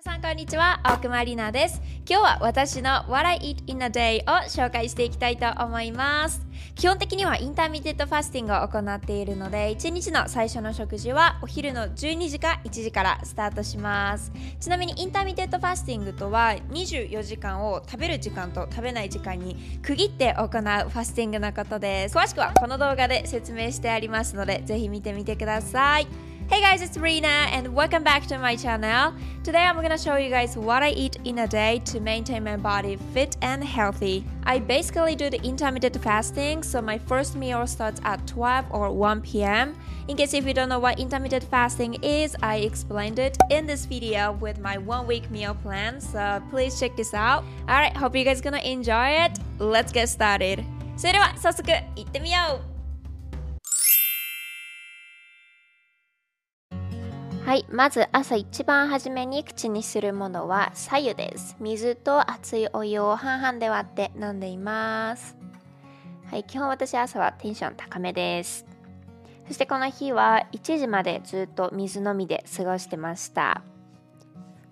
皆さんこんにちは、大熊里奈です。今日は私の What I Eat in a Day を紹介していきたいと思います。基本的には intermittent fasting を行っているので、1日の最初の食事はお昼の12時か1時からスタートします。ちなみに intermittent fasting とは24時間を食べる時間と食べない時間に区切って行うファスティングのことです。詳しくはこの動画で説明してありますので、ぜひ見てみてください。Hey guys, it's Rena and welcome back to my channel. Today I'm gonna show you guys what I eat in a day to maintain my body fit and healthy. I basically do the intermittent fasting, so my first meal starts at 12 or 1 p.m. In case if you don't know what intermittent fasting is, I explained it in this video with my one week meal plan, so please check this out. Alright, hope you guys gonna enjoy it. Let's get started. それでは早速行ってみよう はい、まず朝一番初めに口にするものは左右です。水と熱いお湯を半々で割って飲んでいます。はい、基本私朝はテンション高めです。そしてこの日は1時までずっと水飲みで過ごしてました。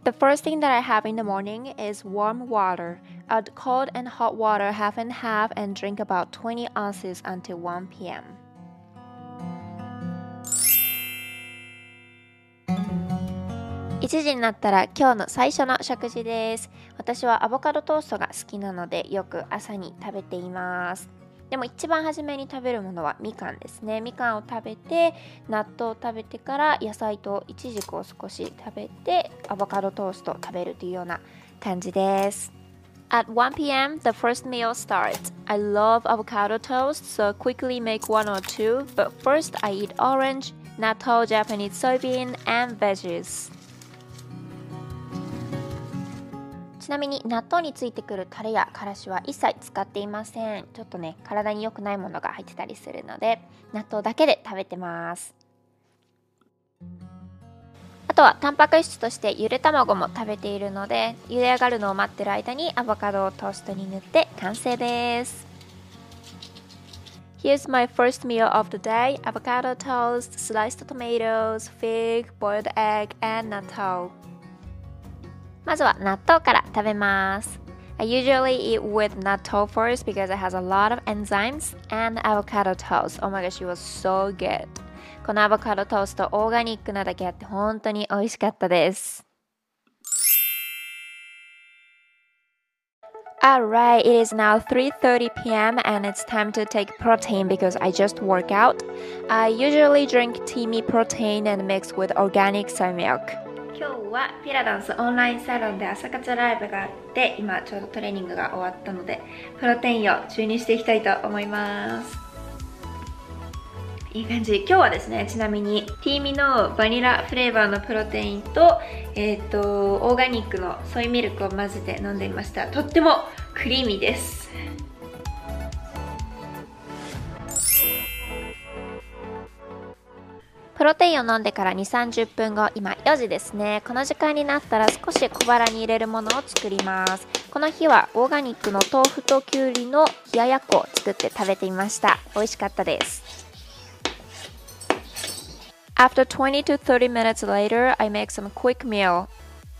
The first thing that I have in the morning is warm water. Add cold and hot water half and half and drink about 20 ounces until 1 p.m. 1時になったら今日の最初の食事です私はアボカドトーストが好きなのでよく朝に食べていますでも一番初めに食べるものはみかんですねみかんを食べて納豆を食べてから野菜とイチジクを少し食べてアボカドトーストを食べるというような感じです At 1 p.m., the first meal starts. I love avocado toast, so quickly make one or two. But first, I eat orange, natto, Japanese soybean, and veggies. ちなみに納豆についてくるタレやからしは一切使っていません。ちょっとね体に良くないものが入ってたりするので納豆だけで食べてます。あとはタンパク質としてゆで卵も食べているので茹で上がるのを待ってる間にアボカドをトーストに塗って完成です。Here's my first meal of the day. Avocado toast, sliced tomatoes, fig, boiled egg, and natto まずは納豆から食べます。I usually eat with natto first because it has a lot of enzymes and avocado toast. Oh my gosh, it was so good. このアボカドトーストオーガニックなだけあって本当に美味しかったです。Alright, it is now 3:30 p.m. and it's time to take protein because I just work out. I usually drink Teamy protein and mix with organic soy milk. 今日はピラダンスオンラインサロンで朝活ライブがあって今ちょうどトレーニングが終わったのでプロテインを注入していきたいと思います。いい感じ。今日はですねちなみにティーミのバニラフレーバーのプロテインとえっ、とオーガニックのソイミルクを混ぜて飲んでいました。とってもクリーミーです。ロテインを飲んでから2、30分後、今4時ですね。この時間になったら少し小腹に入れるものを作ります。この日はオーガニックの豆腐ときゅうりの冷ややっこを作って食べてみました。美味しかったです。After 20 to 30 minutes later, I make some quick meal.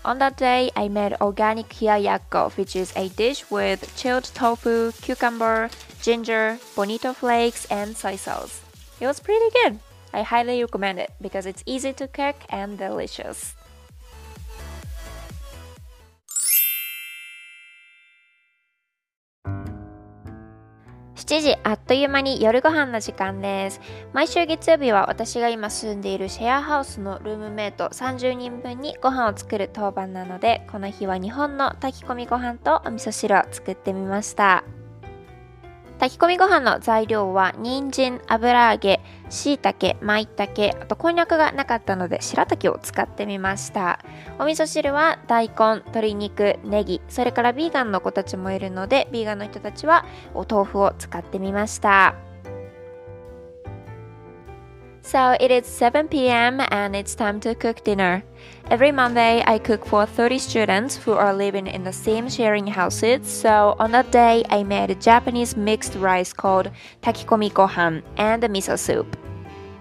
On that day, I made organic hiyayakko, which is a dish with chilled tofu, cucumber, ginger, bonito flakes, and soy sauce. It was pretty good. I highly recommend it because it's easy to cook and delicious. 7時あっという間に夜ご飯の時間です毎週月曜日は私が今住んでいるシェアハウスのルームメイト30人分にご飯を作る当番なのでこの日は日本の炊き込みご飯とお味噌汁を作ってみました炊き込みご飯の材料は人参、油揚げ、椎茸、舞茸、あとこんにゃくがなかったので白滝を使ってみました。お味噌汁は大根、鶏肉、ネギ、それからビーガンの子たちもいるので、ビーガンの人たちはお豆腐を使ってみました。So it is 7 p.m. and it's time to cook dinner. Every Monday, I cook for 30 students who are living in the same sharing houses. So on that day, I made a Japanese mixed rice called takikomi gohan and a miso soup.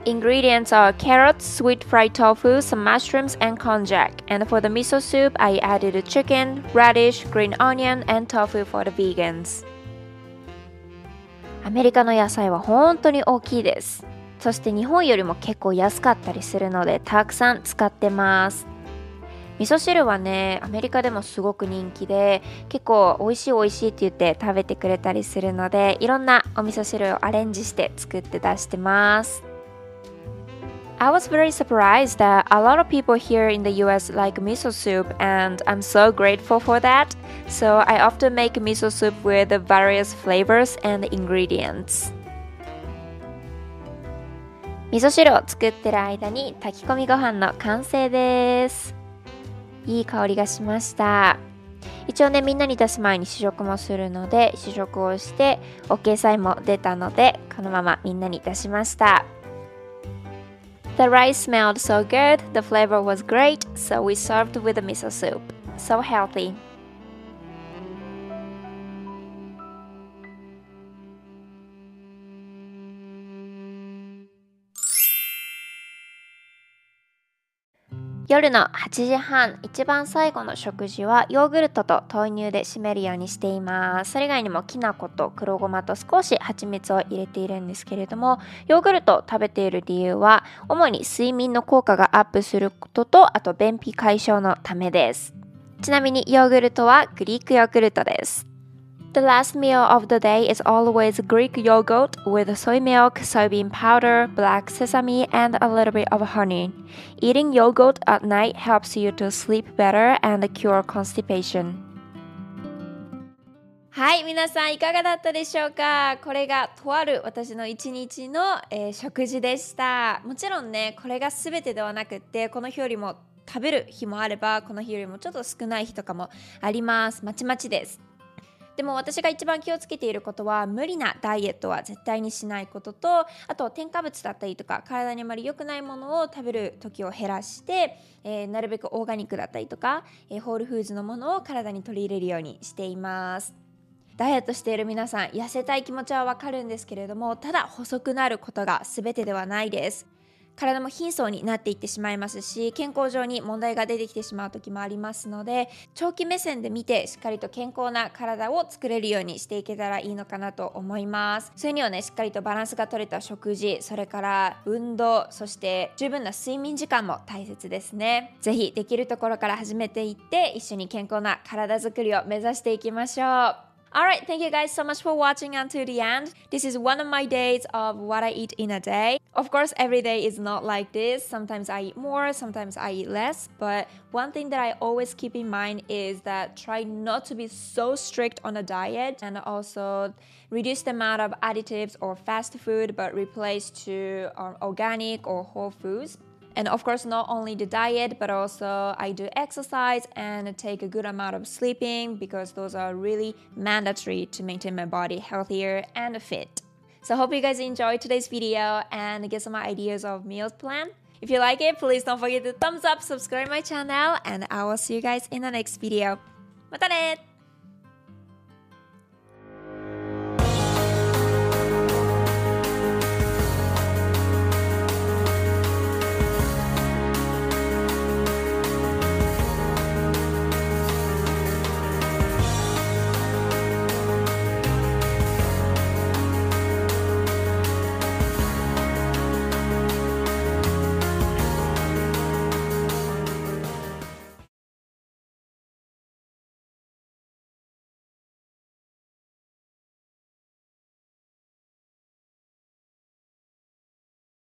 Ingredients are carrots, sweet fried tofu, some mushrooms, and konjac. And for the miso soup, I added chicken, radish, green onion, and tofu for the vegans. アメリカの野菜は本当に大きいです。 そして日本よりも結構安かったりするのでたくさん使ってます。味噌汁はねアメリカでもすごく人気で結構美味しい美味しいって言って食べてくれたりするのでいろんなお味噌汁をアレンジして作って出してます I was very surprised that a lot of people here in the US like miso soup, and I'm so grateful for that. So, I often make miso soup with various flavors and ingredients. 味噌汁を作ってる間に炊き込みご飯の完成です。いい香りがしました一応ねみんなに出す前に試食もするので試食をして OK サインも出たのでこのままみんなに出しました The rice smelled so good, the flavor was great, so we served with the miso soup. So healthy. 夜の8時半一番最後の食事はヨーグルトと豆乳で締めるようにしています。それ以外にもきな粉と黒ごまと少し蜂蜜を入れているんですけれどもヨーグルトを食べている理由は主に睡眠の効果がアップすることとあと便秘解消のためです。ちなみにヨーグルトはグリークヨーグルトです。The last meal of the day is always Greek yogurt with soy milk, soybean powder, black sesame, and a little bit of honey. Eating yogurt at night helps you to sleep better and cure constipation. はい、皆さんいかがだったでしょうかこれがとある私の一日の、えー、食事でした。もちろんね、これが全てではなくって、この日よりも食べる日もあれば、この日よりもちょっと少ない日とかもあります。まちまちです。でも私が一番気をつけていることは無理なダイエットは絶対にしないこととあと添加物だったりとか体にあまり良くないものを食べる時を減らして、えー、なるべくオーガニックだったりとか、えー、ホールフーズのものを体に取り入れるようにしています。ダイエットしている皆さん痩せたい気持ちはわかるんですけれどもただ細くなることが全てではないです体も貧相になっていってしまいますし健康上に問題が出てきてしまう時もありますので長期目線で見てしっかりと健康な体を作れるようにしていけたらいいのかなと思います。それにはねしっかりとバランスが取れた食事それから運動そして十分な睡眠時間も大切ですね。ぜひできるところから始めていって一緒に健康な体づくりを目指していきましょう。Alright, thank you guys so much for watching until the end. This is one of my days of what I eat in a day. Of course, every day is not like this. Sometimes I eat more, sometimes I eat less. But one thing that I always keep in mind is that try not to be so strict on a diet and also reduce the amount of additives or fast food, but replace to um, organic or whole foods. And of course, not only the diet, but also I do exercise and take a good amount of sleeping because those are really mandatory to maintain my body healthier and fit. So hope you guys enjoyed today's video and get some ideas of meals plan. If you like it, please don't forget to thumbs up, subscribe my channel, and I will see you guys in the next video. またね